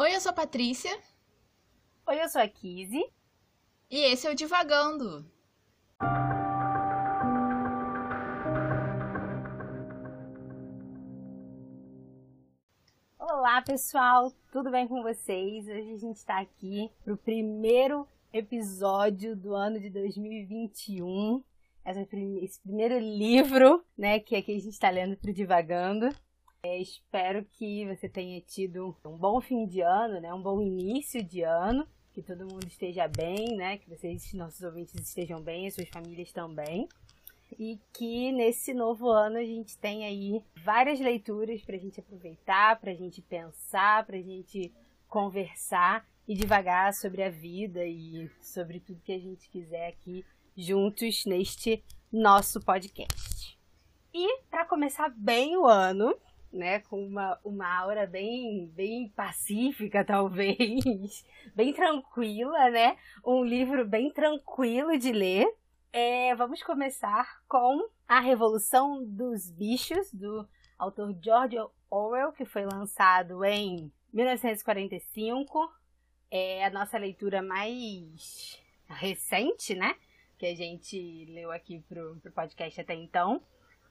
Oi, eu sou a Patrícia. Oi, eu sou a Kizzy. E esse é o Divagando. Olá, pessoal, tudo bem com vocês? Hoje a gente está aqui para o primeiro episódio do ano de 2021. Esse primeiro livro, né, que aqui a gente está lendo para Divagando. É, espero que você tenha tido um bom fim de ano, né, um bom início de ano, que todo mundo esteja bem, né, que vocês, nossos ouvintes, estejam bem, as suas famílias também. E que nesse novo ano a gente tem aí várias leituras para a gente aproveitar, para a gente pensar, para a gente conversar e devagar sobre a vida e sobre tudo que a gente quiser aqui juntos neste nosso podcast. E para começar bem o ano, né, com uma, uma aura bem, bem pacífica, talvez, bem tranquila, né? Um livro bem tranquilo de ler. É, vamos começar com A Revolução dos Bichos, do autor George Orwell, que foi lançado em 1945. É a nossa leitura mais recente, né? Que a gente leu aqui pro, pro podcast até então.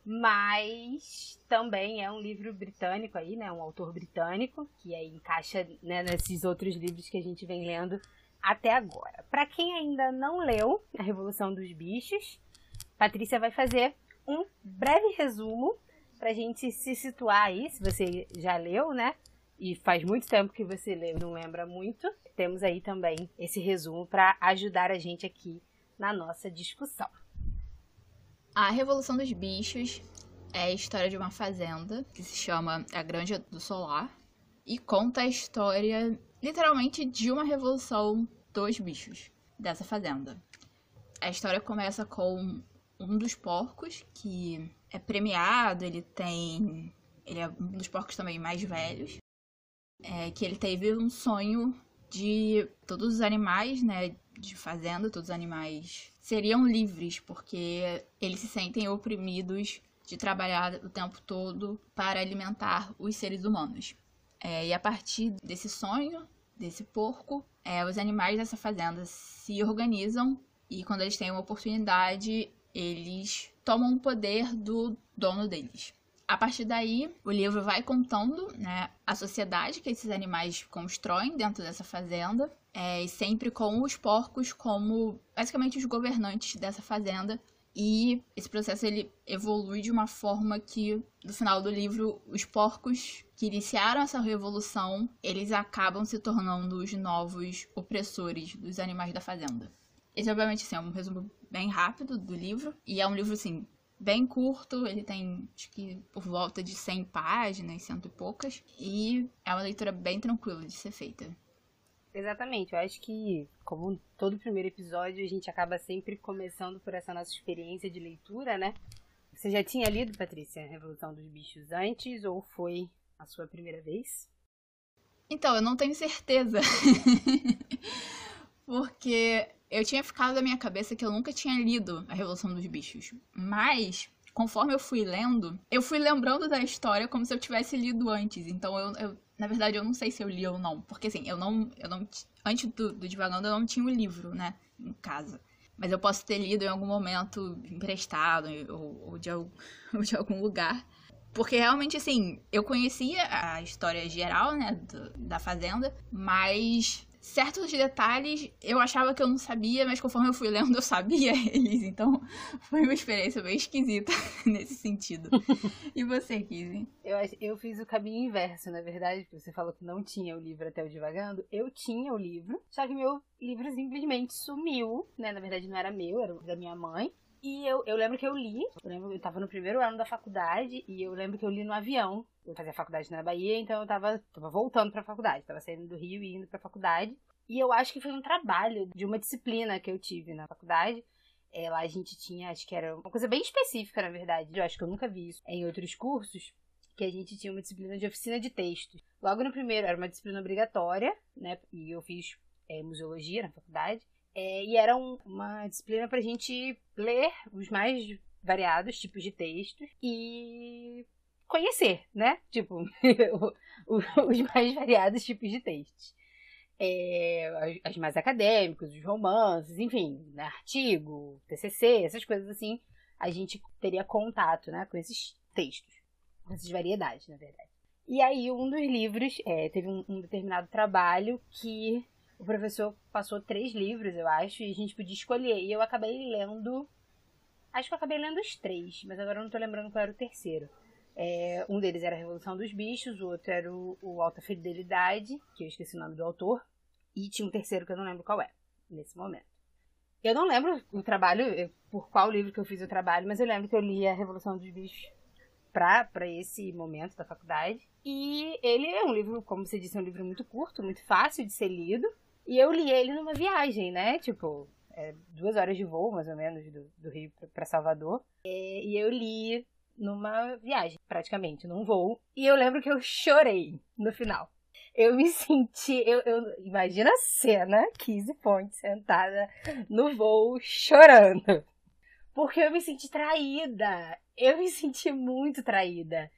Mas também é um livro britânico aí, né? Um autor britânico, que aí encaixa né, nesses outros livros que a gente vem lendo até agora. Para quem ainda não leu A Revolução dos Bichos, Patrícia vai fazer um breve resumo para a gente se situar aí, se você já leu, né? E faz muito tempo que você leu, não lembra muito. Temos aí também esse resumo para ajudar a gente aqui na nossa discussão. A Revolução dos Bichos é a história de uma fazenda que se chama A Granja do Solar e conta a história literalmente de uma revolução dos bichos dessa fazenda. A história começa com um dos porcos que é premiado, ele tem. Ele é um dos porcos também mais velhos. É, que ele teve um sonho de todos os animais, né, de fazenda, todos os animais seriam livres, porque eles se sentem oprimidos de trabalhar o tempo todo para alimentar os seres humanos. É, e a partir desse sonho, desse porco, é, os animais dessa fazenda se organizam e quando eles têm uma oportunidade, eles tomam o poder do dono deles. A partir daí, o livro vai contando né, a sociedade que esses animais constroem dentro dessa fazenda, é, e sempre com os porcos como basicamente os governantes dessa fazenda, e esse processo ele evolui de uma forma que, no final do livro, os porcos que iniciaram essa revolução, eles acabam se tornando os novos opressores dos animais da fazenda. Esse, obviamente, assim, é um resumo bem rápido do livro. E é um livro, assim, bem curto. Ele tem, acho que, por volta de 100 páginas, cento e poucas. E é uma leitura bem tranquila de ser feita. Exatamente, eu acho que, como todo primeiro episódio, a gente acaba sempre começando por essa nossa experiência de leitura, né? Você já tinha lido, Patrícia, Revolução dos Bichos antes ou foi a sua primeira vez? Então, eu não tenho certeza. Porque eu tinha ficado da minha cabeça que eu nunca tinha lido A Revolução dos Bichos. Mas, conforme eu fui lendo, eu fui lembrando da história como se eu tivesse lido antes. Então, eu, eu na verdade, eu não sei se eu li ou não. Porque, assim, eu não. Eu não antes do, do Divagando, eu não tinha o livro, né? Em casa. Mas eu posso ter lido em algum momento emprestado ou, ou, de, ou de algum lugar. Porque realmente, assim, eu conhecia a história geral, né, do, da Fazenda, mas certos detalhes eu achava que eu não sabia, mas conforme eu fui lendo eu sabia eles. Então foi uma experiência bem esquisita nesse sentido. E você, Kizzy? Eu, eu fiz o caminho inverso, na verdade, porque você falou que não tinha o livro até o Divagando. Eu tinha o livro, só que meu livro simplesmente sumiu, né? Na verdade não era meu, era da minha mãe. E eu, eu lembro que eu li, eu lembro eu tava no primeiro ano da faculdade e eu lembro que eu li no avião. Eu fazia faculdade na Bahia, então eu tava, tava voltando pra faculdade, tava saindo do Rio e indo pra faculdade. E eu acho que foi um trabalho de uma disciplina que eu tive na faculdade. É, lá a gente tinha, acho que era uma coisa bem específica, na verdade. Eu acho que eu nunca vi isso em outros cursos, que a gente tinha uma disciplina de oficina de textos. Logo no primeiro era uma disciplina obrigatória, né? E eu fiz é, museologia na faculdade. É, e era um, uma disciplina para a gente ler os mais variados tipos de textos e conhecer, né? Tipo, os mais variados tipos de textos. É, as mais acadêmicos, os romances, enfim, né, artigo, TCC, essas coisas assim, a gente teria contato, né, com esses textos, com essas variedades, na verdade. E aí, um dos livros, é, teve um, um determinado trabalho que o professor passou três livros, eu acho, e a gente podia escolher. E eu acabei lendo. Acho que eu acabei lendo os três, mas agora eu não tô lembrando qual era o terceiro. É, um deles era a Revolução dos Bichos, o outro era o, o, Alta Fidelidade, que eu esqueci o nome do autor, e tinha um terceiro que eu não lembro qual é, nesse momento. Eu não lembro o trabalho, por qual livro que eu fiz o trabalho, mas eu lembro que eu li a Revolução dos Bichos para esse momento da faculdade. E ele é um livro, como você disse, é um livro muito curto, muito fácil de ser lido. E eu li ele numa viagem, né? Tipo, é, duas horas de voo, mais ou menos, do, do Rio para Salvador. É, e eu li numa viagem, praticamente, num voo. E eu lembro que eu chorei no final. Eu me senti. Eu, eu, imagina a cena, Kizzy Ponte sentada no voo chorando. Porque eu me senti traída. Eu me senti muito traída.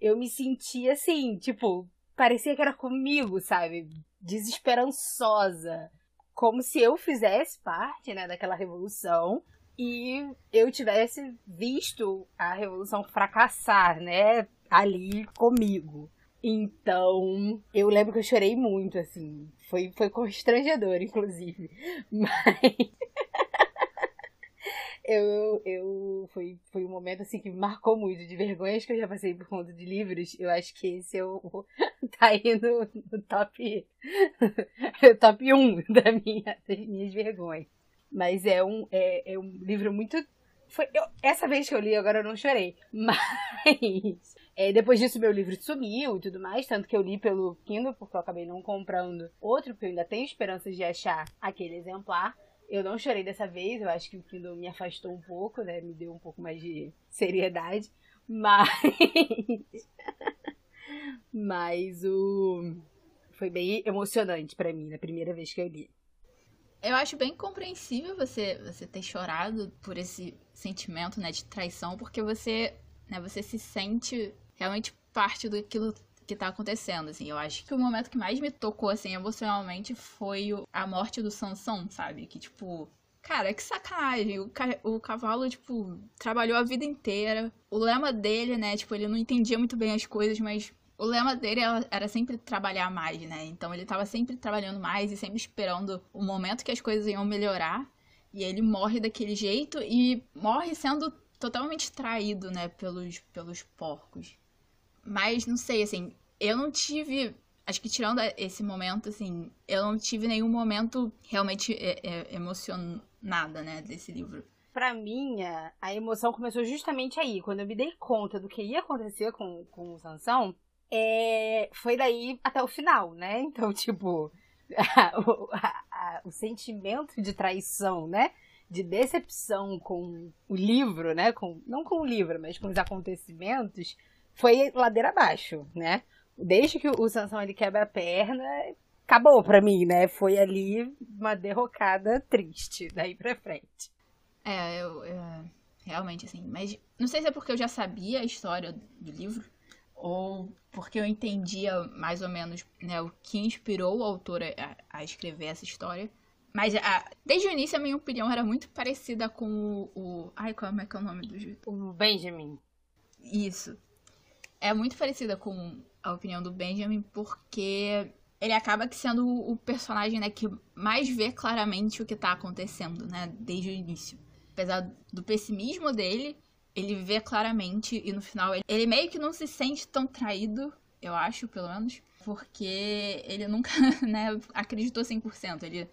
Eu me senti assim, tipo, parecia que era comigo, sabe? Desesperançosa. Como se eu fizesse parte, né, daquela revolução e eu tivesse visto a revolução fracassar, né, ali comigo. Então, eu lembro que eu chorei muito, assim. Foi, foi constrangedor, inclusive. Mas eu, eu foi, foi um momento assim que me marcou muito de vergonhas que eu já passei por conta de livros. Eu acho que esse eu tá aí no, no top top 1 da minha, das minhas vergonhas. Mas é um, é, é um livro muito. Foi, eu, essa vez que eu li, agora eu não chorei. Mas é, depois disso, meu livro sumiu e tudo mais. Tanto que eu li pelo Kindle, porque eu acabei não comprando outro, porque eu ainda tenho esperanças de achar aquele exemplar. Eu não chorei dessa vez, eu acho que o Kindle me afastou um pouco, né? Me deu um pouco mais de seriedade. Mas. mas o. Foi bem emocionante para mim na primeira vez que eu li. Eu acho bem compreensível você, você ter chorado por esse sentimento né, de traição, porque você, né, você se sente realmente parte daquilo que tá acontecendo, assim. Eu acho que o momento que mais me tocou, assim, emocionalmente foi a morte do Sansão, sabe? Que, tipo, cara, que sacanagem. O, ca o cavalo, tipo, trabalhou a vida inteira. O lema dele, né, tipo, ele não entendia muito bem as coisas, mas o lema dele era sempre trabalhar mais, né? Então ele tava sempre trabalhando mais e sempre esperando o momento que as coisas iam melhorar. E ele morre daquele jeito e morre sendo totalmente traído, né, pelos, pelos porcos. Mas não sei, assim, eu não tive. Acho que tirando esse momento, assim, eu não tive nenhum momento realmente é, é, emocionada, né, desse livro. Pra mim, a emoção começou justamente aí, quando eu me dei conta do que ia acontecer com, com o Sansão, é, foi daí até o final, né? Então, tipo, o, a, a, o sentimento de traição, né? De decepção com o livro, né? Com, não com o livro, mas com os acontecimentos, foi ladeira abaixo, né? Desde que o Sansão ele quebra a perna, acabou pra mim, né? Foi ali uma derrocada triste daí pra frente. É, eu, eu, realmente, assim, mas não sei se é porque eu já sabia a história do livro, ou porque eu entendia mais ou menos né, o que inspirou o autor a, a escrever essa história. Mas a, desde o início a minha opinião era muito parecida com o. o ai, como é que é o nome do. O Benjamin. Isso é muito parecida com a opinião do Benjamin, porque ele acaba sendo o personagem né, que mais vê claramente o que está acontecendo, né, desde o início. Apesar do pessimismo dele, ele vê claramente e no final ele, ele meio que não se sente tão traído, eu acho, pelo menos, porque ele nunca né, acreditou 100%. Ele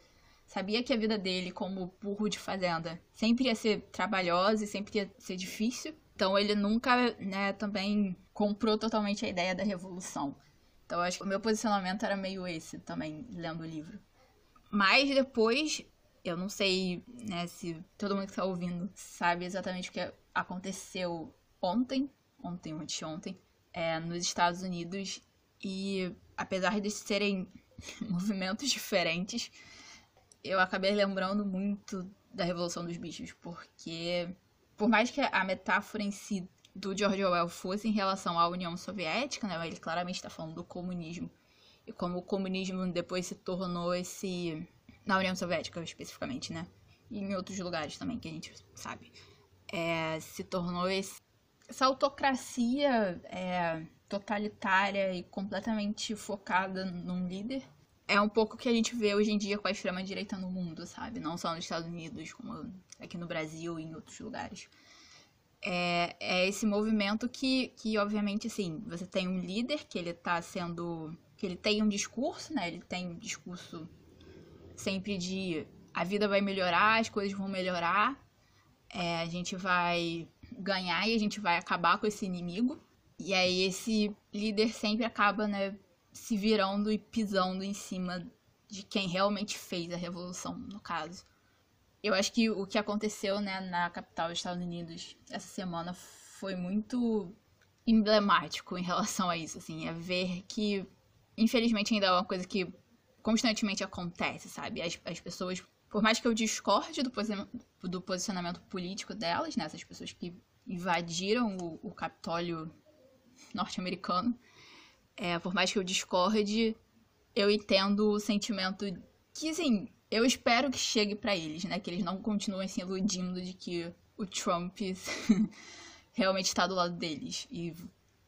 sabia que a vida dele como burro de fazenda sempre ia ser trabalhosa e sempre ia ser difícil. Então ele nunca, né, também comprou totalmente a ideia da revolução. Então acho que o meu posicionamento era meio esse também, lendo o livro. Mas depois, eu não sei, né, se todo mundo que está ouvindo sabe exatamente o que aconteceu ontem, ontem ou anteontem, é, nos Estados Unidos. E apesar de serem movimentos diferentes, eu acabei lembrando muito da Revolução dos Bichos, porque por mais que a metáfora em si do George Orwell fosse em relação à União Soviética, né? Ele claramente está falando do comunismo. E como o comunismo depois se tornou esse. Na União Soviética, especificamente, né? E em outros lugares também, que a gente sabe. É, se tornou esse, essa autocracia é, totalitária e completamente focada num líder. É um pouco que a gente vê hoje em dia com a extrema-direita no mundo, sabe? Não só nos Estados Unidos, como aqui no Brasil e em outros lugares é, é esse movimento que, que, obviamente, assim, você tem um líder que ele tá sendo. que ele tem um discurso, né? Ele tem um discurso sempre de a vida vai melhorar, as coisas vão melhorar, é, a gente vai ganhar e a gente vai acabar com esse inimigo. E aí esse líder sempre acaba, né, se virando e pisando em cima de quem realmente fez a revolução, no caso. Eu acho que o que aconteceu, né, na capital dos Estados Unidos essa semana foi muito emblemático em relação a isso, assim, é ver que, infelizmente, ainda é uma coisa que constantemente acontece, sabe? As, as pessoas, por mais que eu discorde do, do posicionamento político delas, né, essas pessoas que invadiram o, o Capitólio norte-americano, é, por mais que eu discorde, eu entendo o sentimento que, assim, eu espero que chegue para eles, né? Que eles não continuem se iludindo de que o Trump realmente está do lado deles e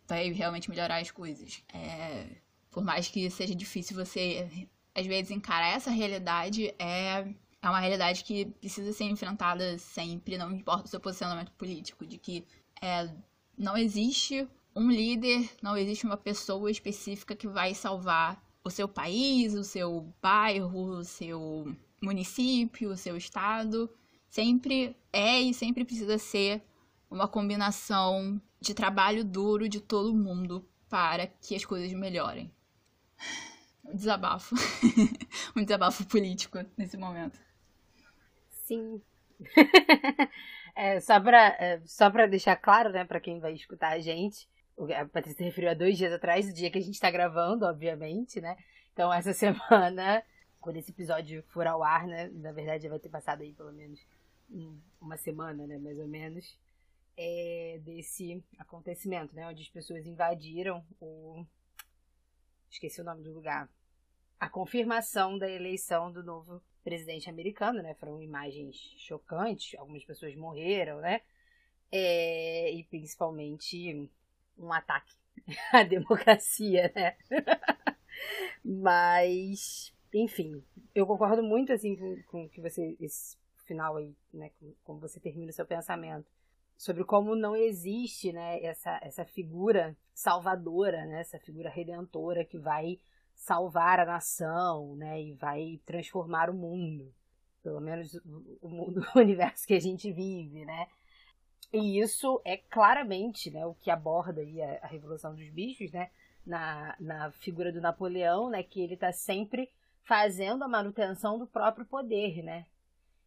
vai realmente melhorar as coisas. É, por mais que seja difícil você, às vezes, encarar essa realidade, é, é uma realidade que precisa ser enfrentada sempre, não importa o seu posicionamento político, de que é, não existe um líder, não existe uma pessoa específica que vai salvar o seu país, o seu bairro, o seu município, o seu estado. Sempre é e sempre precisa ser uma combinação de trabalho duro de todo mundo para que as coisas melhorem. Desabafo. um desabafo político nesse momento. Sim. é, só para é, só deixar claro, né, para quem vai escutar a gente, a Patrícia referiu a dois dias atrás, o dia que a gente está gravando, obviamente, né? Então, essa semana, quando esse episódio for ao ar, né? Na verdade, vai ter passado aí pelo menos uma semana, né? Mais ou menos, é, desse acontecimento, né? Onde as pessoas invadiram o. Esqueci o nome do lugar. A confirmação da eleição do novo presidente americano, né? Foram imagens chocantes, algumas pessoas morreram, né? É, e principalmente um ataque à democracia, né? Mas, enfim, eu concordo muito assim com, com que você esse final aí, né, com, como você termina o seu pensamento sobre como não existe, né, essa essa figura salvadora, né, essa figura redentora que vai salvar a nação, né, e vai transformar o mundo, pelo menos o mundo, o universo que a gente vive, né? E isso é claramente né, o que aborda aí a, a Revolução dos Bichos, né? Na, na figura do Napoleão, né? Que ele está sempre fazendo a manutenção do próprio poder, né?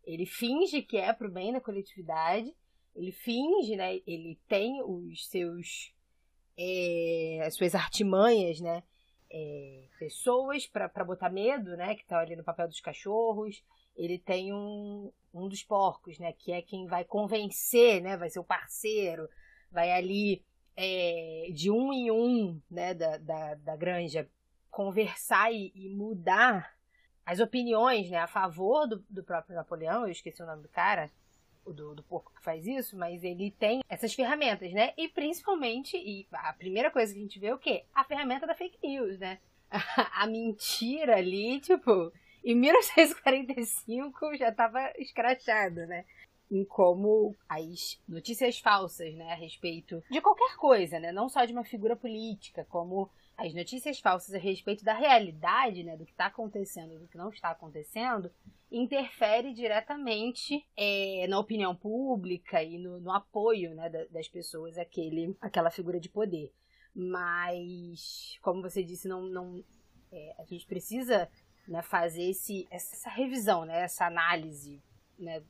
Ele finge que é pro bem da coletividade, ele finge, né? Ele tem os seus... É, as suas artimanhas, né? É, pessoas para botar medo, né? Que estão ali no papel dos cachorros. Ele tem um, um dos porcos, né? Que é quem vai convencer, né? Vai ser o parceiro, vai ali é, de um em um, né? Da, da, da granja conversar e, e, mudar as opiniões, né? A favor do, do próprio Napoleão. Eu esqueci o nome do cara, do, do porco que faz isso, mas ele tem essas ferramentas, né? E principalmente, e a primeira coisa que a gente vê é o quê? A ferramenta da fake news, né? a mentira ali, tipo, em 1945 já estava escrachado, né? Em como as notícias falsas, né, a respeito de qualquer coisa, né, não só de uma figura política, como as notícias falsas a respeito da realidade, né, do que está acontecendo, do que não está acontecendo, interfere diretamente é, na opinião pública e no, no apoio né, das pessoas àquele, àquela figura de poder. Mas, como você disse, não, não é, a gente precisa né, fazer esse, essa revisão, né, essa análise né,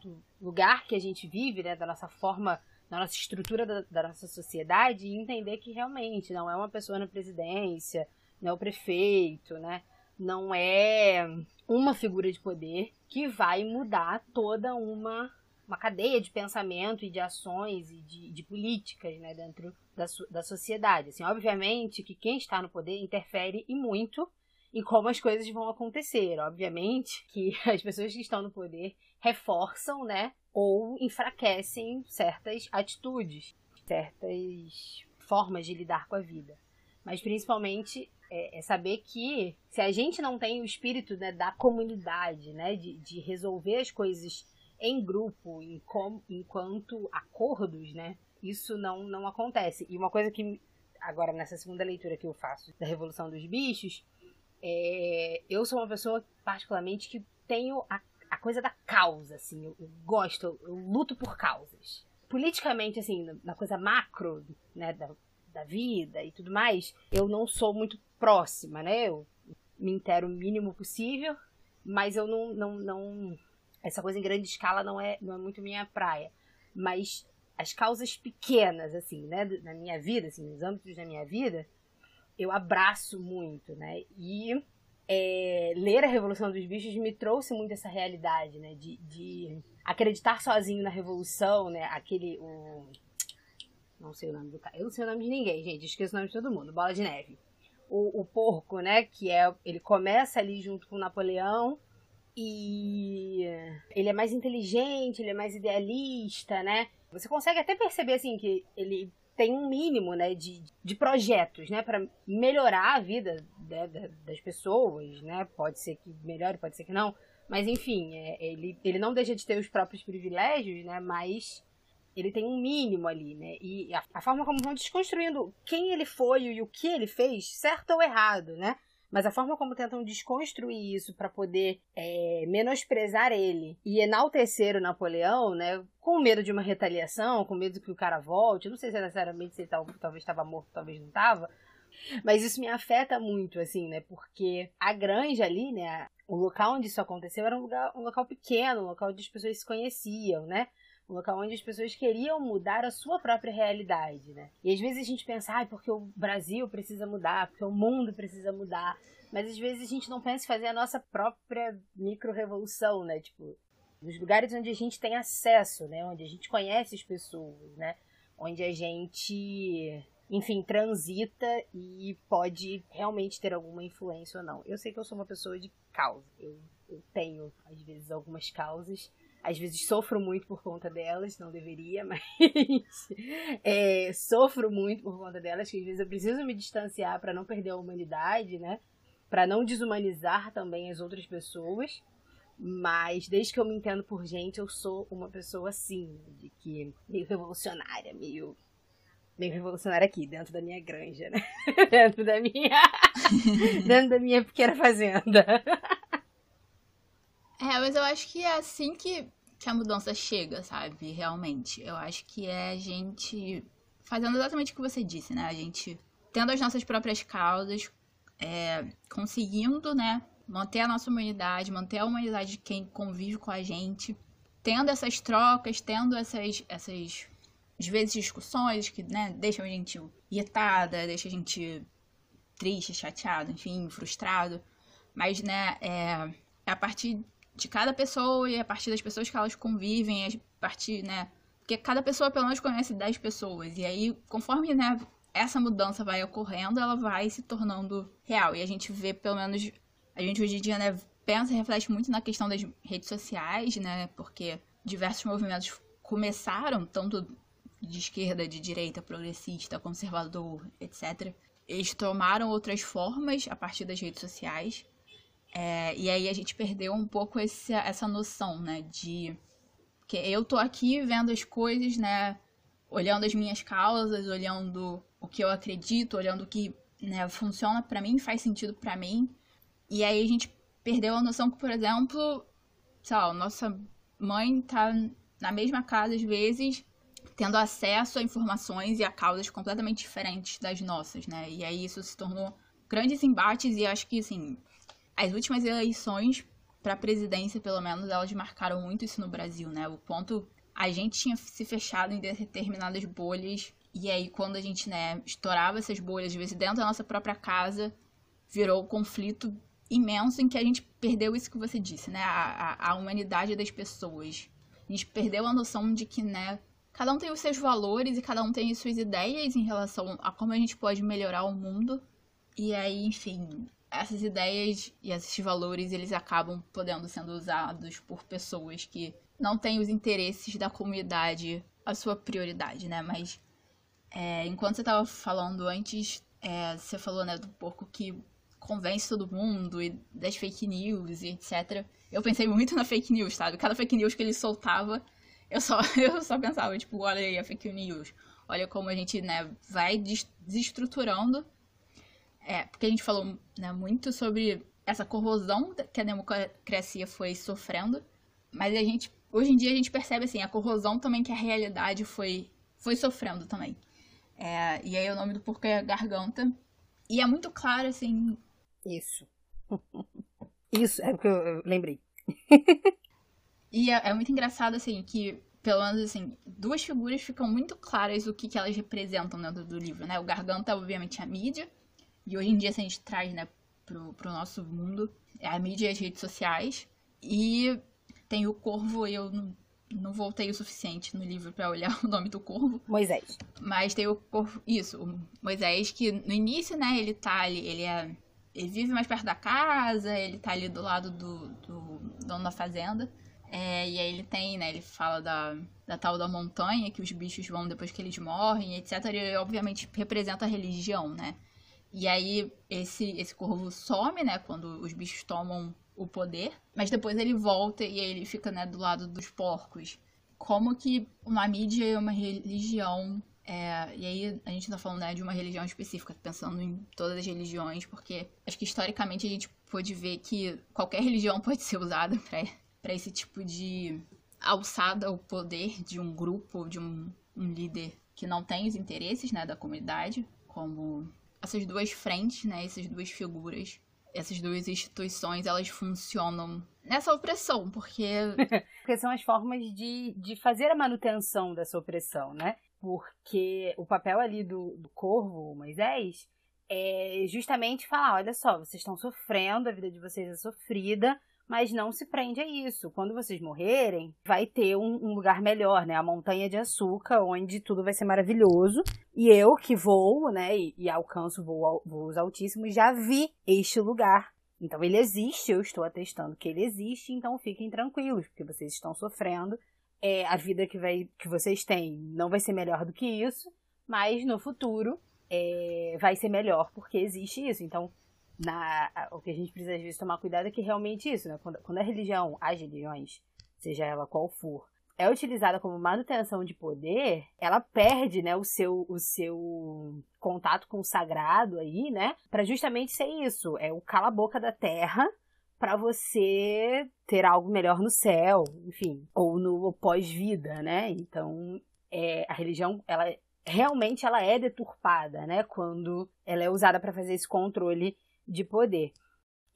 do lugar que a gente vive, né, da nossa forma, da nossa estrutura da, da, nossa sociedade e entender que realmente não é uma pessoa na presidência, não é o prefeito, né, não é uma figura de poder que vai mudar toda uma uma cadeia de pensamento e de ações e de, de políticas né, dentro da, da sociedade. Assim, obviamente que quem está no poder interfere e muito em como as coisas vão acontecer. Obviamente que as pessoas que estão no poder reforçam, né, ou enfraquecem certas atitudes, certas formas de lidar com a vida. Mas principalmente é, é saber que se a gente não tem o espírito né, da comunidade, né, de, de resolver as coisas em grupo, em com, enquanto acordos, né, isso não, não acontece. E uma coisa que, agora nessa segunda leitura que eu faço da Revolução dos Bichos, é, eu sou uma pessoa, particularmente, que tenho a, a coisa da causa, assim, eu, eu gosto, eu, eu, luto por causas. Politicamente, assim, na coisa macro, né, da, da vida e tudo mais, eu não sou muito próxima, né, eu me intero o mínimo possível, mas eu não, não, não essa coisa em grande escala não é, não é muito minha praia. Mas as causas pequenas, assim, né, na minha vida, assim, nos âmbitos da minha vida, eu abraço muito, né? E é, ler a Revolução dos Bichos me trouxe muito essa realidade, né? De, de acreditar sozinho na Revolução, né? Aquele. O... Não sei o nome do cara. Eu não sei o nome de ninguém, gente. Esqueço o nome de todo mundo. Bola de Neve. O, o porco, né? Que é. Ele começa ali junto com Napoleão. E ele é mais inteligente, ele é mais idealista, né? Você consegue até perceber, assim, que ele tem um mínimo, né, de, de projetos, né, para melhorar a vida né, das pessoas, né? Pode ser que melhore, pode ser que não. Mas, enfim, é, ele, ele não deixa de ter os próprios privilégios, né? Mas ele tem um mínimo ali, né? E a, a forma como vão desconstruindo quem ele foi e o que ele fez, certo ou errado, né? Mas a forma como tentam desconstruir isso para poder é, menosprezar ele e enaltecer o Napoleão, né? Com medo de uma retaliação, com medo que o cara volte. Não sei se necessariamente se ele talvez estava morto, talvez não estava. Mas isso me afeta muito, assim, né? Porque a granja ali, né? O local onde isso aconteceu era um, lugar, um local pequeno, um local onde as pessoas se conheciam, né? Um local onde as pessoas queriam mudar a sua própria realidade, né? E às vezes a gente pensa, ah, porque o Brasil precisa mudar, porque o mundo precisa mudar, mas às vezes a gente não pensa em fazer a nossa própria micro-revolução, né? Tipo, nos lugares onde a gente tem acesso, né? Onde a gente conhece as pessoas, né? Onde a gente, enfim, transita e pode realmente ter alguma influência ou não. Eu sei que eu sou uma pessoa de causa. Eu, eu tenho, às vezes, algumas causas às vezes sofro muito por conta delas, não deveria, mas é, sofro muito por conta delas, que às vezes eu preciso me distanciar para não perder a humanidade, né? Para não desumanizar também as outras pessoas. Mas desde que eu me entendo por gente, eu sou uma pessoa assim, de que meio revolucionária, meio meio revolucionária aqui, dentro da minha granja, né? dentro da minha dentro da minha pequena fazenda. É, mas eu acho que é assim que que a mudança chega, sabe? Realmente. Eu acho que é a gente fazendo exatamente o que você disse, né? A gente tendo as nossas próprias causas, é, conseguindo, né? Manter a nossa humanidade, manter a humanidade de quem convive com a gente, tendo essas trocas, tendo essas, essas às vezes discussões que, né, deixam a gente irritada, deixam a gente triste, chateado, enfim, frustrado. Mas, né, é, é a partir de cada pessoa e a partir das pessoas que elas convivem, a partir, né? Porque cada pessoa pelo menos conhece 10 pessoas. E aí, conforme, né, essa mudança vai ocorrendo, ela vai se tornando real. E a gente vê, pelo menos, a gente hoje em dia, né, pensa e reflete muito na questão das redes sociais, né? Porque diversos movimentos começaram, tanto de esquerda, de direita, progressista, conservador, etc. Eles tomaram outras formas a partir das redes sociais. É, e aí a gente perdeu um pouco esse, essa noção, né? De que eu tô aqui vendo as coisas, né? Olhando as minhas causas, olhando o que eu acredito, olhando o que né, funciona para mim, faz sentido para mim. E aí a gente perdeu a noção que, por exemplo, sei lá, nossa mãe tá na mesma casa às vezes, tendo acesso a informações e a causas completamente diferentes das nossas, né? E aí isso se tornou grandes embates e acho que, assim, as últimas eleições para a presidência, pelo menos, elas marcaram muito isso no Brasil, né? O ponto a gente tinha se fechado em determinadas bolhas e aí quando a gente, né, estourava essas bolhas, às vezes dentro da nossa própria casa, virou um conflito imenso em que a gente perdeu isso que você disse, né? A, a, a humanidade das pessoas. A gente perdeu a noção de que, né, cada um tem os seus valores e cada um tem as suas ideias em relação a como a gente pode melhorar o mundo. E aí, enfim, essas ideias e esses valores, eles acabam podendo sendo usados por pessoas que não têm os interesses da comunidade a sua prioridade, né? Mas é, enquanto você estava falando antes, é, você falou, né, do porco que convence todo mundo e das fake news e etc. Eu pensei muito na fake news, sabe? Cada fake news que ele soltava, eu só, eu só pensava, tipo, olha aí a fake news. Olha como a gente, né, vai desestruturando. É, porque a gente falou né, muito sobre essa corrosão que a democracia foi sofrendo. Mas a gente, hoje em dia, a gente percebe, assim, a corrosão também que a realidade foi, foi sofrendo também. É, e aí o nome do porco é Garganta. E é muito claro, assim. Isso. Isso, é o que eu lembrei. e é, é, muito engraçado, assim, que, pelo menos, assim, duas figuras ficam muito claras o que, que elas representam dentro do livro, né? O Garganta, obviamente, é a mídia. E hoje em dia, se a gente traz, né, pro, pro nosso mundo, é a mídia e as redes sociais. E tem o Corvo, eu não não voltei o suficiente no livro para olhar o nome do corvo. Moisés. Mas tem o corvo. Isso, o Moisés, que no início, né, ele tá ali, ele é. Ele vive mais perto da casa, ele tá ali do lado do, do dono da fazenda. É, e aí ele tem, né, ele fala da, da tal da montanha, que os bichos vão depois que eles morrem, etc. Ele, obviamente, representa a religião, né? E aí esse, esse corvo some, né, quando os bichos tomam o poder, mas depois ele volta e aí ele fica, né, do lado dos porcos. Como que uma mídia e uma religião é, e aí a gente tá falando né, de uma religião específica, pensando em todas as religiões, porque acho que historicamente a gente pode ver que qualquer religião pode ser usada para esse tipo de alçada ao poder de um grupo, de um, um líder que não tem os interesses né, da comunidade, como essas duas frentes, né, essas duas figuras essas duas instituições elas funcionam nessa opressão, porque. porque são as formas de, de fazer a manutenção dessa opressão, né? Porque o papel ali do, do corvo, Moisés, é justamente falar: olha só, vocês estão sofrendo, a vida de vocês é sofrida, mas não se prende a isso. Quando vocês morrerem, vai ter um, um, lugar melhor, né? A montanha de açúcar, onde tudo vai ser maravilhoso. E eu, que vou, né, e, e alcanço voo, voos altíssimos, já vi este lugar. Então ele existe, eu estou atestando que ele existe, então fiquem tranquilos, porque vocês estão sofrendo. É, a vida que, vai, que vocês têm não vai ser melhor do que isso, mas no futuro é, vai ser melhor, porque existe isso. Então, na, o que a gente precisa às vezes tomar cuidado é que realmente isso, né? Quando, quando a religião, as religiões, seja ela qual for, é utilizada como manutenção de poder, ela perde, né, o seu, o seu contato com o sagrado aí, né, para justamente ser isso, é o cala boca da terra para você ter algo melhor no céu, enfim, ou no pós-vida, né? Então, é, a religião, ela realmente ela é deturpada, né, quando ela é usada para fazer esse controle de poder.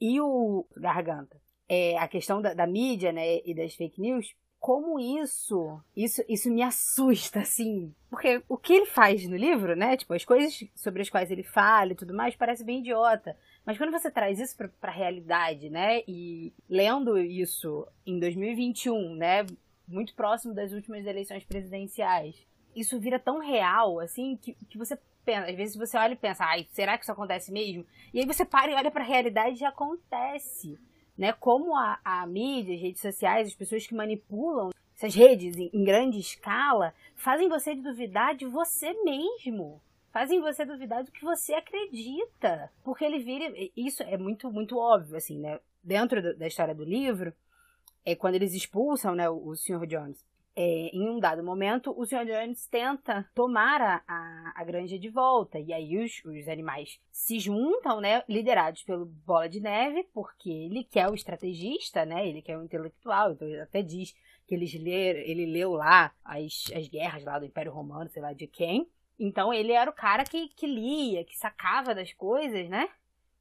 E o Garganta, é, a questão da, da mídia né, e das fake news, como isso, isso, isso me assusta, assim. Porque o que ele faz no livro, né? Tipo, as coisas sobre as quais ele fala e tudo mais, parece bem idiota. Mas quando você traz isso pra, pra realidade, né? E lendo isso em 2021, né? Muito próximo das últimas eleições presidenciais, isso vira tão real, assim, que, que você pensa, às vezes você olha e pensa, ai, será que isso acontece mesmo? E aí você para e olha para a realidade e acontece. Né? Como a, a mídia, as redes sociais, as pessoas que manipulam essas redes em, em grande escala, fazem você duvidar de você mesmo fazem você duvidar do que você acredita. Porque ele vira. Isso é muito, muito óbvio, assim, né? Dentro do, da história do livro, é quando eles expulsam né, o, o Sr. Jones é, em um dado momento, o Sr. Jones tenta tomar a, a, a granja de volta. E aí os, os, animais se juntam, né? Liderados pelo Bola de Neve, porque ele quer o estrategista, né? Ele quer o intelectual. Então ele até diz que eles ler, ele leu lá as, as guerras lá do Império Romano, sei lá de quem. Então ele era o cara que, que lia, que sacava das coisas, né?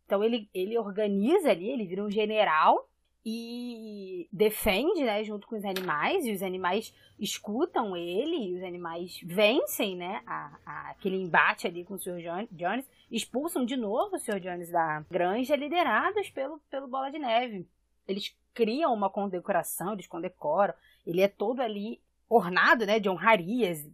Então ele, ele organiza ali, ele vira um general e defende, né, junto com os animais, e os animais escutam ele, e os animais vencem, né, a, a, aquele embate ali com o Sr. Jones, expulsam de novo o Sr. Jones da granja, liderados pelo, pelo Bola de Neve. eles criam uma condecoração, eles condecoram. Ele é todo ali ornado, né, de honrarias,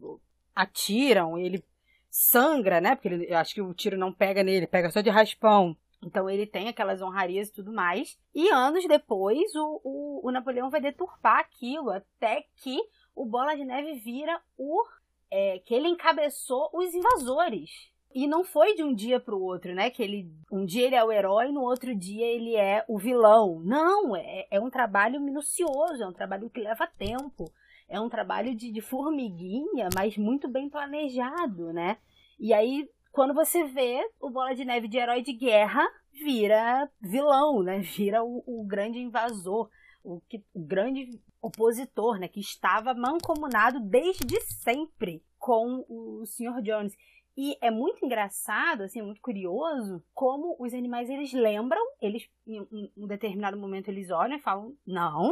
atiram, ele sangra, né, porque ele, eu acho que o tiro não pega nele, pega só de raspão. Então ele tem aquelas honrarias e tudo mais. E anos depois, o, o, o Napoleão vai deturpar aquilo, até que o Bola de Neve vira o é, que ele encabeçou os invasores. E não foi de um dia para o outro, né? Que ele um dia ele é o herói, no outro dia ele é o vilão. Não, é, é um trabalho minucioso, é um trabalho que leva tempo. É um trabalho de, de formiguinha, mas muito bem planejado, né? E aí, quando você vê o Bola de Neve de herói de guerra, vira vilão, né? Vira o, o grande invasor, o, que, o grande opositor, né? Que estava mancomunado desde sempre com o Sr. Jones. E é muito engraçado, assim, é muito curioso como os animais eles lembram, eles em um determinado momento eles olham e falam: "Não,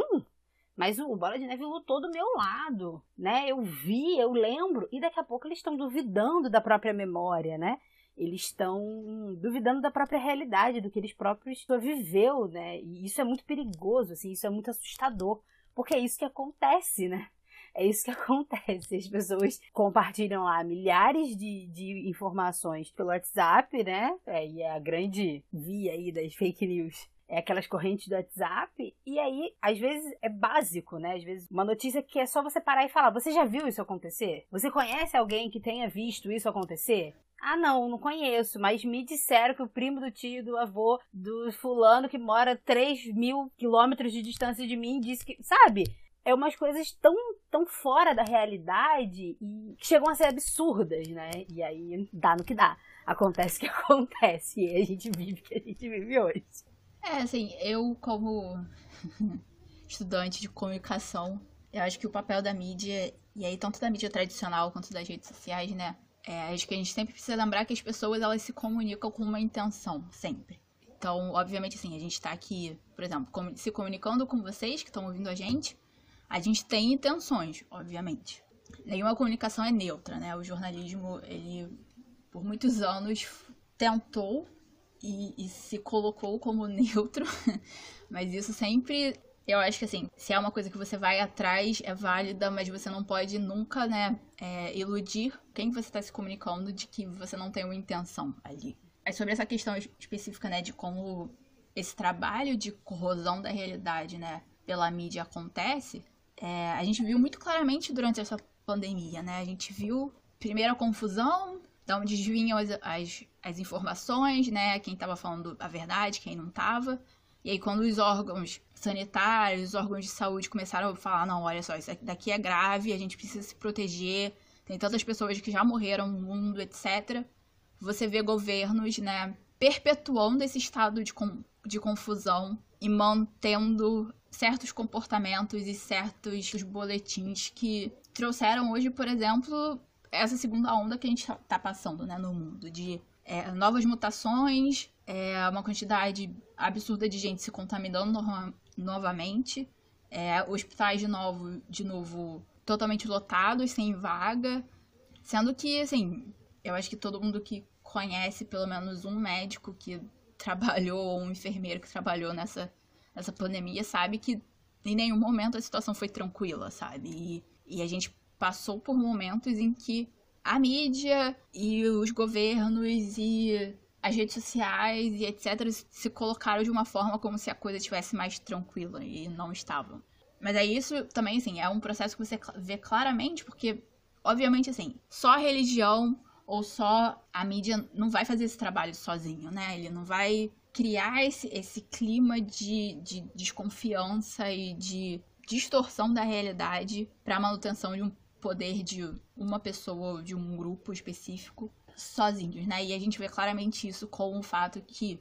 mas o Bola de Neve lutou do meu lado, né? Eu vi, eu lembro". E daqui a pouco eles estão duvidando da própria memória, né? Eles estão duvidando da própria realidade, do que eles próprios viveu, né? E isso é muito perigoso, assim, isso é muito assustador, porque é isso que acontece, né? É isso que acontece. As pessoas compartilham lá milhares de, de informações pelo WhatsApp, né? É, e é a grande via aí das fake news é aquelas correntes do WhatsApp, e aí, às vezes, é básico, né? Às vezes, uma notícia que é só você parar e falar: Você já viu isso acontecer? Você conhece alguém que tenha visto isso acontecer? Ah, não, não conheço, mas me disseram que o primo do tio, do avô, do fulano que mora 3 mil quilômetros de distância de mim disse que. Sabe? é umas coisas tão, tão fora da realidade e que chegam a ser absurdas, né? E aí dá no que dá. Acontece o que acontece e a gente vive o que a gente vive hoje. É, assim, eu como estudante de comunicação, eu acho que o papel da mídia, e aí tanto da mídia tradicional quanto das redes sociais, né? É, acho que a gente sempre precisa lembrar que as pessoas elas se comunicam com uma intenção, sempre. Então, obviamente, assim, a gente tá aqui, por exemplo, se comunicando com vocês que estão ouvindo a gente, a gente tem intenções, obviamente. Nenhuma comunicação é neutra, né? O jornalismo, ele, por muitos anos, tentou e, e se colocou como neutro, mas isso sempre eu acho que assim, se é uma coisa que você vai atrás, é válida, mas você não pode nunca, né, é, iludir quem você está se comunicando de que você não tem uma intenção ali. Aí sobre essa questão específica, né, de como esse trabalho de corrosão da realidade, né, pela mídia acontece, é, a gente viu muito claramente durante essa pandemia, né? A gente viu primeiro a confusão, da onde vinham as, as, as informações, né? Quem estava falando a verdade, quem não estava. E aí, quando os órgãos sanitários, os órgãos de saúde começaram a falar: não, olha só, isso daqui é grave, a gente precisa se proteger, tem tantas pessoas que já morreram no mundo, etc. Você vê governos, né, perpetuando esse estado de, de confusão e mantendo certos comportamentos e certos boletins que trouxeram hoje, por exemplo, essa segunda onda que a gente está tá passando né, no mundo, de é, novas mutações, é, uma quantidade absurda de gente se contaminando no novamente, é, hospitais de novo, de novo totalmente lotados, sem vaga, sendo que, assim, eu acho que todo mundo que conhece pelo menos um médico que trabalhou, ou um enfermeiro que trabalhou nessa nessa pandemia sabe que em nenhum momento a situação foi tranquila, sabe? E, e a gente passou por momentos em que a mídia e os governos e as redes sociais e etc se colocaram de uma forma como se a coisa estivesse mais tranquila e não estavam. Mas é isso também, assim, é um processo que você vê claramente, porque, obviamente, assim, só a religião ou só a mídia não vai fazer esse trabalho sozinho, né? Ele não vai criar esse, esse clima de, de desconfiança e de distorção da realidade para a manutenção de um poder de uma pessoa ou de um grupo específico sozinhos, né? E a gente vê claramente isso com o fato que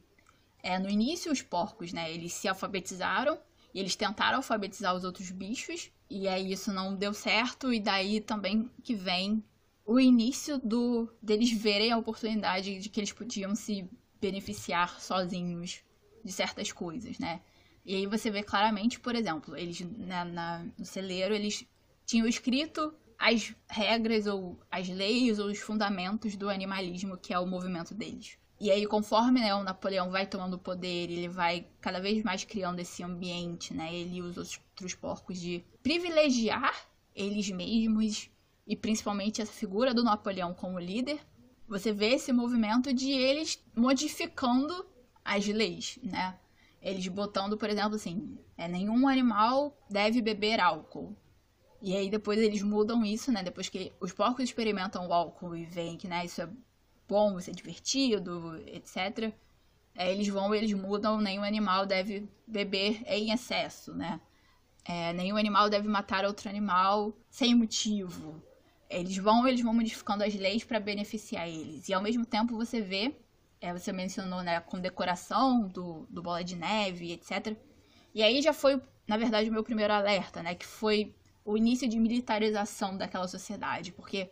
é, no início os porcos, né, eles se alfabetizaram e eles tentaram alfabetizar os outros bichos e aí isso não deu certo e daí também que vem o início do deles verem a oportunidade de que eles podiam se beneficiar sozinhos de certas coisas, né? E aí você vê claramente, por exemplo, eles na, na, no celeiro eles tinham escrito as regras ou as leis ou os fundamentos do animalismo, que é o movimento deles. E aí, conforme né, o Napoleão vai tomando poder, ele vai cada vez mais criando esse ambiente, né? Ele usa os outros porcos de privilegiar eles mesmos e principalmente essa figura do Napoleão como líder. Você vê esse movimento de eles modificando as leis, né? Eles botando, por exemplo, assim, é, nenhum animal deve beber álcool. E aí depois eles mudam isso, né? Depois que os porcos experimentam o álcool e veem que, né, isso é bom, isso é divertido, etc. É, eles vão, eles mudam, nenhum animal deve beber em excesso, né? É, nenhum animal deve matar outro animal sem motivo. Eles vão, eles vão modificando as leis para beneficiar eles. E ao mesmo tempo você vê, é, você mencionou, né, com decoração do, do bola de neve, etc. E aí já foi, na verdade, o meu primeiro alerta, né, que foi o início de militarização daquela sociedade, porque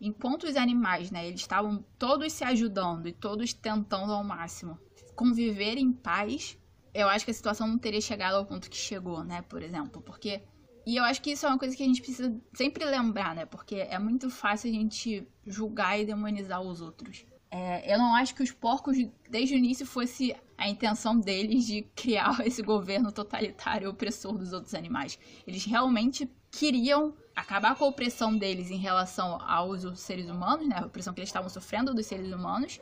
enquanto os animais, né, eles estavam todos se ajudando e todos tentando ao máximo conviver em paz, eu acho que a situação não teria chegado ao ponto que chegou, né, por exemplo, porque e eu acho que isso é uma coisa que a gente precisa sempre lembrar, né, porque é muito fácil a gente julgar e demonizar os outros. É, eu não acho que os porcos, desde o início, fosse a intenção deles de criar esse governo totalitário opressor dos outros animais. Eles realmente queriam acabar com a opressão deles em relação aos seres humanos, né? A opressão que eles estavam sofrendo dos seres humanos.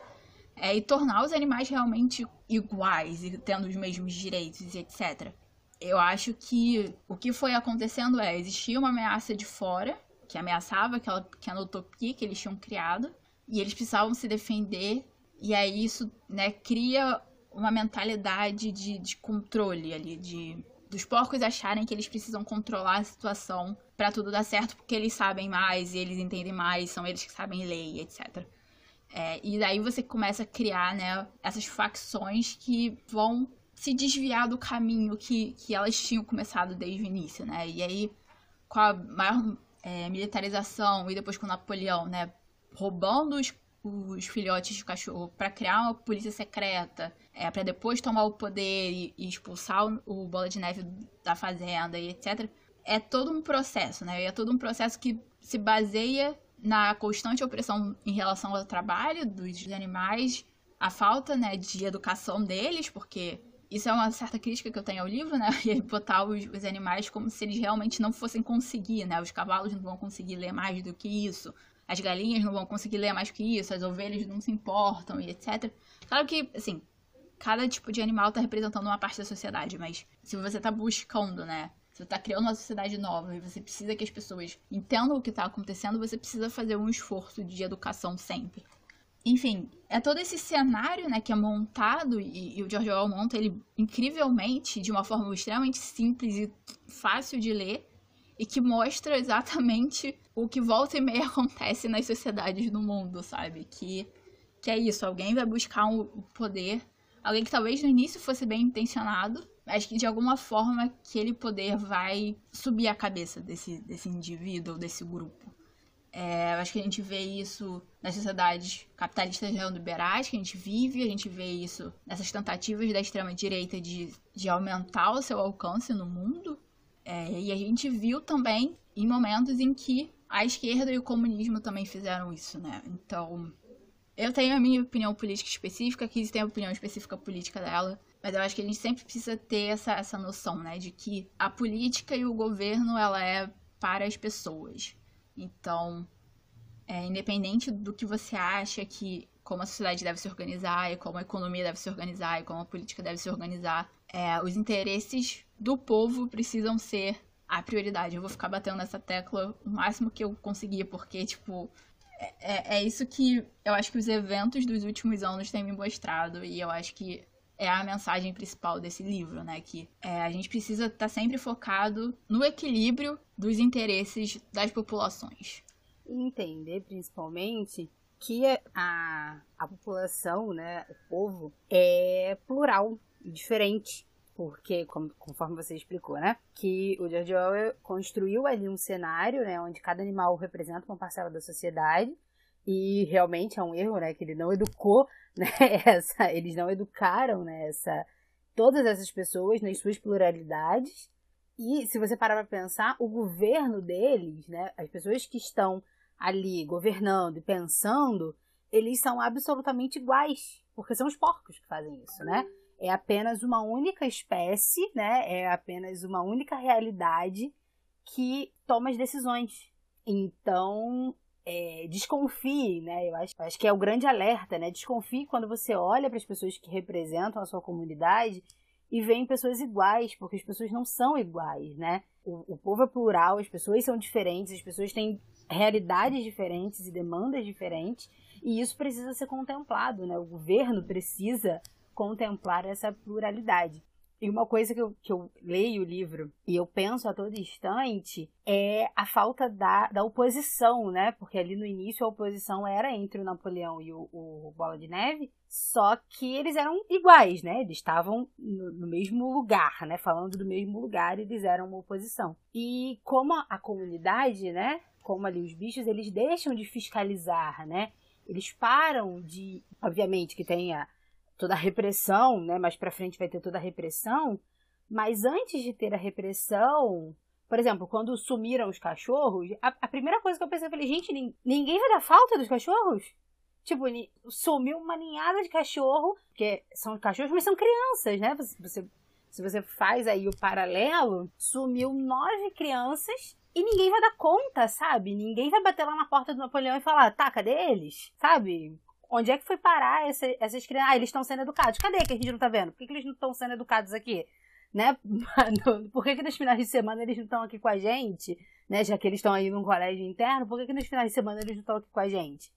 É, e tornar os animais realmente iguais e tendo os mesmos direitos, etc. Eu acho que o que foi acontecendo é, existia uma ameaça de fora, que ameaçava aquela pequena utopia que eles tinham criado, e eles precisavam se defender, e aí isso né, cria uma mentalidade de, de controle ali, de dos porcos acharem que eles precisam controlar a situação para tudo dar certo, porque eles sabem mais e eles entendem mais, são eles que sabem lei, etc. É, e daí você começa a criar, né, essas facções que vão se desviar do caminho que, que elas tinham começado desde o início, né? E aí, com a maior é, militarização e depois com Napoleão, né, roubando os, os filhotes de cachorro para criar uma polícia secreta, é, para depois tomar o poder e, e expulsar o, o, Bola de Neve da fazenda e etc. É todo um processo, né? É todo um processo que se baseia na constante opressão em relação ao trabalho dos animais, a falta né, de educação deles, porque isso é uma certa crítica que eu tenho ao livro, né? E botar os, os, animais como se eles realmente não fossem conseguir, né? Os cavalos não vão conseguir ler mais do que isso as galinhas não vão conseguir ler mais que isso, as ovelhas não se importam e etc. Claro que, assim, cada tipo de animal está representando uma parte da sociedade, mas se você está buscando, né? Você está criando uma sociedade nova e você precisa que as pessoas entendam o que está acontecendo, você precisa fazer um esforço de educação sempre. Enfim, é todo esse cenário né, que é montado e, e o George Orwell monta ele incrivelmente, de uma forma extremamente simples e fácil de ler, e que mostra exatamente o que volta e meia acontece nas sociedades do mundo, sabe? Que, que é isso, alguém vai buscar um poder, alguém que talvez no início fosse bem intencionado, mas que de alguma forma aquele poder vai subir a cabeça desse, desse indivíduo, desse grupo. É, acho que a gente vê isso nas sociedades capitalistas neoliberais que a gente vive, a gente vê isso nessas tentativas da extrema-direita de, de aumentar o seu alcance no mundo, é, e a gente viu também em momentos em que a esquerda e o comunismo também fizeram isso, né? Então, eu tenho a minha opinião política específica, que tem a opinião específica política dela, mas eu acho que a gente sempre precisa ter essa, essa noção, né? De que a política e o governo, ela é para as pessoas. Então, é, independente do que você acha que como a sociedade deve se organizar e como a economia deve se organizar e como a política deve se organizar, é, os interesses do povo precisam ser a prioridade. Eu vou ficar batendo nessa tecla o máximo que eu conseguir, porque, tipo, é, é, é isso que eu acho que os eventos dos últimos anos têm me mostrado, e eu acho que é a mensagem principal desse livro, né? Que é, a gente precisa estar tá sempre focado no equilíbrio dos interesses das populações. Entender, principalmente, que a, a população, né, o povo, é plural, diferente porque, como, conforme você explicou, né, que o George Orwell construiu ali um cenário, né, onde cada animal representa uma parcela da sociedade, e realmente é um erro, né, que ele não educou, né, essa, eles não educaram, né, essa, todas essas pessoas nas suas pluralidades, e se você parar para pensar, o governo deles, né, as pessoas que estão ali governando e pensando, eles são absolutamente iguais porque são os porcos que fazem isso, né? É apenas uma única espécie, né? É apenas uma única realidade que toma as decisões. Então, é, desconfie, né? Eu acho, acho que é o grande alerta, né? Desconfie quando você olha para as pessoas que representam a sua comunidade e veem pessoas iguais, porque as pessoas não são iguais, né? O, o povo é plural, as pessoas são diferentes, as pessoas têm realidades diferentes e demandas diferentes, e isso precisa ser contemplado, né? O governo precisa contemplar essa pluralidade. E uma coisa que eu, que eu leio o livro e eu penso a todo instante é a falta da, da oposição, né? Porque ali no início a oposição era entre o Napoleão e o, o Bola de Neve, só que eles eram iguais, né? Eles estavam no, no, mesmo lugar, né? Falando do mesmo lugar, eles eram uma oposição. E como a, a comunidade, né? Como ali os bichos, eles deixam de fiscalizar, né? Eles param de. Obviamente que tem a, toda a repressão, né? Mais para frente vai ter toda a repressão, mas antes de ter a repressão, por exemplo, quando sumiram os cachorros, a, a primeira coisa que eu pensei, falei, gente, ninguém vai dar falta dos cachorros? Tipo, sumiu uma ninhada de cachorro, que são cachorros, mas são crianças, né? Você, se você faz aí o paralelo, sumiu nove crianças e ninguém vai dar conta, sabe? Ninguém vai bater lá na porta do Napoleão e falar, tá, cadê eles? Sabe? Onde é que foi parar essa, essas crianças? Ah, eles estão sendo educados. Cadê que a gente não tá vendo? Por que, que eles não estão sendo educados aqui? Né? Por que, que nos finais de semana eles não estão aqui com a gente? Né? Já que eles estão aí num colégio interno, por que, que nos finais de semana eles não estão aqui com a gente?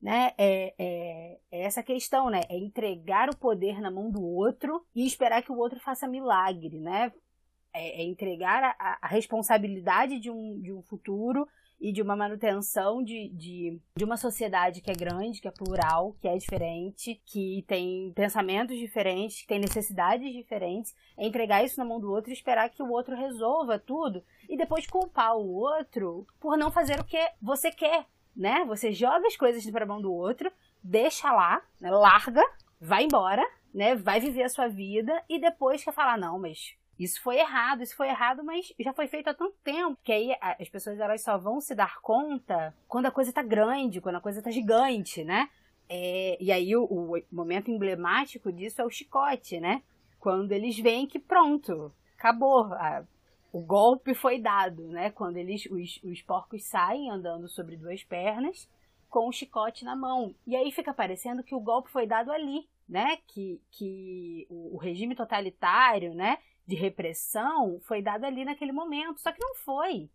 Né? É, é, é, essa questão, né? É entregar o poder na mão do outro e esperar que o outro faça milagre, né? É, é entregar a, a, responsabilidade de um, de um futuro e de uma manutenção de, de, de uma sociedade que é grande, que é plural, que é diferente, que tem pensamentos diferentes, que tem necessidades diferentes, é entregar isso na mão do outro e esperar que o outro resolva tudo e depois culpar o outro por não fazer o que você quer, né? Você joga as coisas para a mão do outro, deixa lá, né? larga, vai embora, né? Vai viver a sua vida e depois quer falar não, mas isso foi errado, isso foi errado, mas já foi feito há tanto tempo que aí as pessoas elas só vão se dar conta quando a coisa tá grande, quando a coisa tá gigante, né? É, e aí o, o, momento emblemático disso é o chicote, né? Quando eles veem que pronto, acabou, a, o golpe foi dado, né? Quando eles os, os porcos saem andando sobre duas pernas com o chicote na mão. E aí fica parecendo que o golpe foi dado ali, né? Que, que o, o regime totalitário, né? De repressão foi dado ali naquele momento, só que não foi.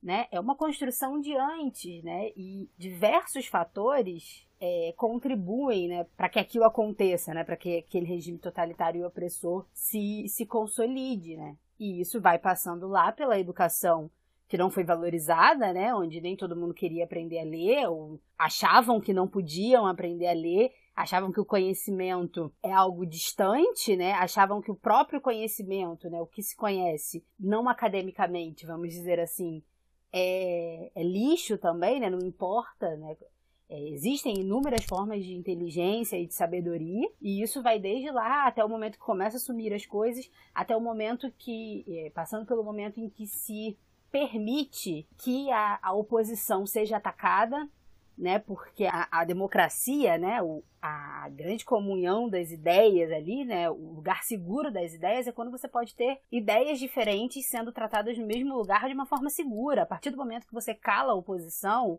Né? É uma construção de antes, né? E diversos fatores é, contribuem né, para que aquilo aconteça, né? Para que aquele regime totalitário e opressor se, se consolide, né? E isso vai passando lá pela educação que não foi valorizada, né? Onde nem todo mundo queria aprender a ler, ou achavam que não podiam aprender a ler, achavam que o conhecimento é algo distante, né? Achavam que o próprio conhecimento, né, o que se conhece, não academicamente, vamos dizer assim, é, é lixo também, né? Não importa, né? É, existem inúmeras formas de inteligência e de sabedoria, e isso vai desde lá até o momento que começa a sumir as coisas, até o momento que, é, passando pelo momento em que se permite que a, a oposição seja atacada, né? Porque a, a democracia, né? O, a grande comunhão das ideias ali, né? O lugar seguro das ideias é quando você pode ter ideias diferentes sendo tratadas no mesmo lugar de uma forma segura. A partir do momento que você cala a oposição,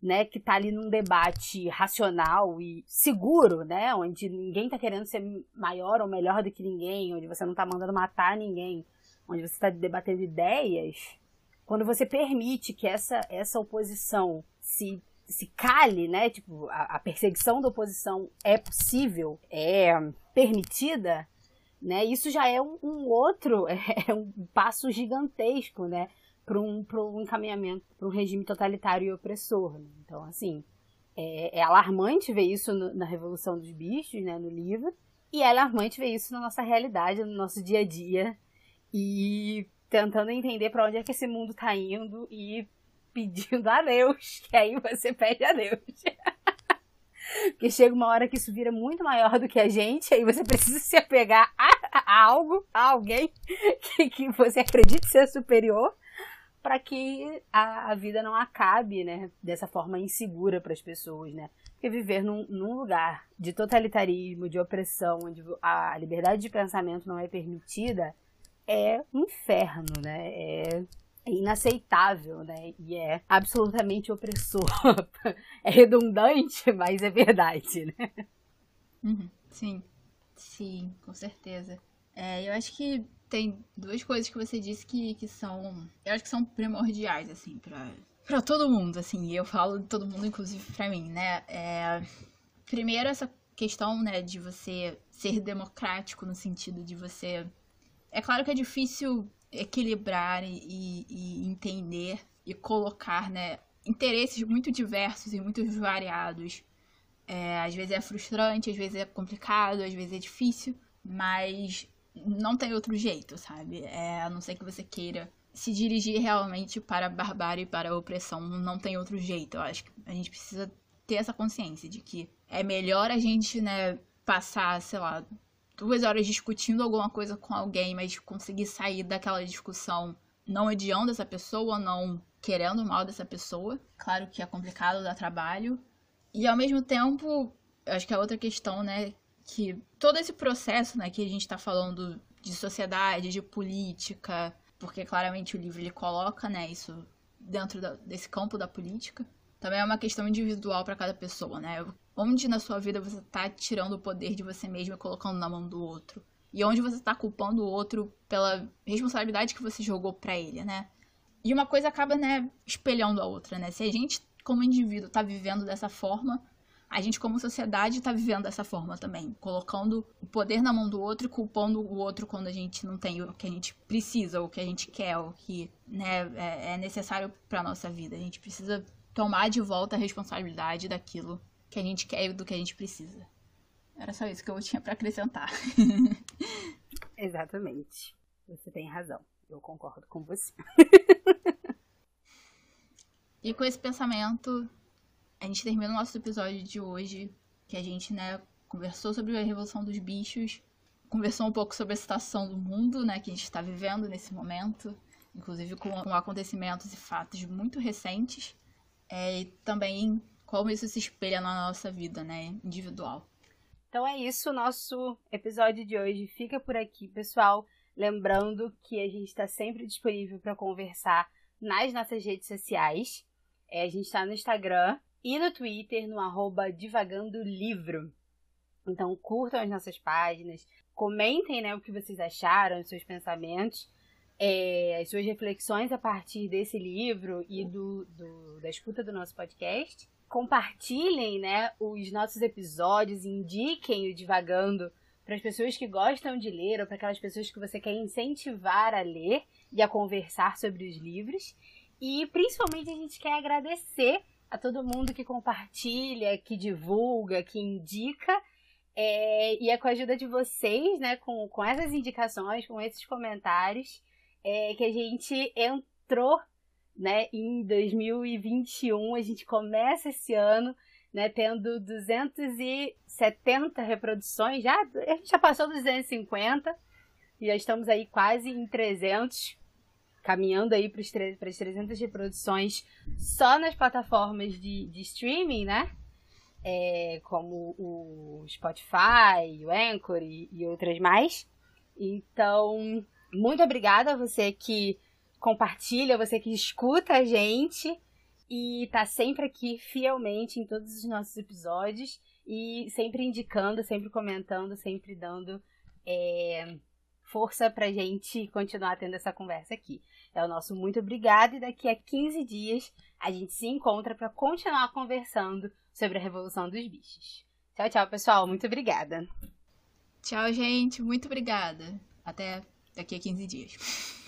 né, que está ali num debate racional e seguro, né, onde ninguém está querendo ser maior ou melhor do que ninguém, onde você não está mandando matar ninguém, onde você está debatendo ideias, quando você permite que essa, essa oposição se, se cale, né? Tipo, a, a perseguição da oposição é possível, é permitida, né? Isso já é um, um outro, é um passo gigantesco, né? Para um, um encaminhamento para um regime totalitário e opressor. Né? Então, assim, é, é, alarmante ver isso no, na Revolução dos Bichos, né? No livro. E é alarmante ver isso na nossa realidade, no nosso dia a dia. E tentando entender para onde é que esse mundo tá indo e pedindo a Deus, que aí você pede a Deus. Porque chega uma hora que isso vira muito maior do que a gente, aí você precisa se apegar a, a algo, a alguém que, que você acredite ser superior, para que a, a, vida não acabe, né, dessa forma insegura para as pessoas, né? Porque viver num, num, lugar de totalitarismo, de opressão, onde a liberdade de pensamento não é permitida, é um inferno, né? É, é inaceitável, né? E é absolutamente opressor. é redundante, mas é verdade, né? Uhum, sim, sim, com certeza. É, eu acho que tem duas coisas que você disse que, que são. Eu acho que são primordiais, assim, pra, pra todo mundo, assim. E eu falo de todo mundo, inclusive pra mim, né? É, primeiro, essa questão, né, de você ser democrático no sentido de você. É claro que é difícil equilibrar e, e entender e colocar, né, interesses muito diversos e muito variados. É, às vezes é frustrante, às vezes é complicado, às vezes é difícil, mas não tem outro jeito, sabe? É, a não ser que você queira se dirigir realmente para a barbárie e para a opressão, não tem outro jeito. Eu acho que a gente precisa ter essa consciência de que é melhor a gente, né, passar, sei lá, duas horas discutindo alguma coisa com alguém, mas conseguir sair daquela discussão não odiando essa pessoa, não querendo mal dessa pessoa. Claro que é complicado dar trabalho. E ao mesmo tempo, acho que a outra questão, né, que todo esse processo, né, que a gente está falando de sociedade, de política, porque claramente o livro ele coloca, né, isso dentro da, desse campo da política, também é uma questão individual para cada pessoa, né? Onde na sua vida você está tirando o poder de você mesmo e colocando na mão do outro? E onde você está culpando o outro pela responsabilidade que você jogou para ele, né? E uma coisa acaba, né, espelhando a outra, né? Se a gente, como indivíduo, está vivendo dessa forma, a gente, como sociedade, está vivendo dessa forma também, colocando o poder na mão do outro e culpando o outro quando a gente não tem o que a gente precisa, o que a gente quer, o que né, é, é necessário para nossa vida. A gente precisa tomar de volta a responsabilidade daquilo que a gente quer e do que a gente precisa. Era só isso que eu tinha para acrescentar. Exatamente. Você tem razão. Eu concordo com você. e com esse pensamento, a gente termina o nosso episódio de hoje, que a gente, né, conversou sobre a Revolução dos Bichos, conversou um pouco sobre a situação do mundo, né, que a gente está vivendo nesse momento, inclusive com, acontecimentos e fatos muito recentes, é, e também como isso se espelha na nossa vida, né, individual. Então é isso, nosso episódio de hoje fica por aqui, pessoal. Lembrando que a gente está sempre disponível para conversar nas nossas redes sociais. É, a gente está no Instagram, e no Twitter no arroba Divagando Livro. Então curtam as nossas páginas, comentem né, o que vocês acharam, os seus pensamentos, é, as suas reflexões a partir desse livro e do, do, da escuta do nosso podcast. Compartilhem né, os nossos episódios, indiquem o Divagando para as pessoas que gostam de ler ou para aquelas pessoas que você quer incentivar a ler e a conversar sobre os livros. E principalmente a gente quer agradecer a todo mundo que compartilha, que divulga, que indica. É, e é com a ajuda de vocês, né, com, com essas indicações, com esses comentários, é, que a gente entrou né, em 2021. A gente começa esse ano né, tendo 270 reproduções, já, a gente já passou dos 250 e já estamos aí quase em 300 caminhando aí para as 300 reproduções só nas plataformas de, de streaming, né? É, como o Spotify, o Anchor e, e outras mais. Então, muito obrigada a você que compartilha, você que escuta a gente e tá sempre aqui fielmente em todos os nossos episódios e sempre indicando, sempre comentando, sempre dando é, força pra gente continuar tendo essa conversa aqui. É o nosso muito obrigado e daqui a 15 dias a gente se encontra para continuar conversando sobre a Revolução dos Bichos. Tchau, tchau, pessoal. Muito obrigada. Tchau, gente. Muito obrigada. Até daqui a 15 dias.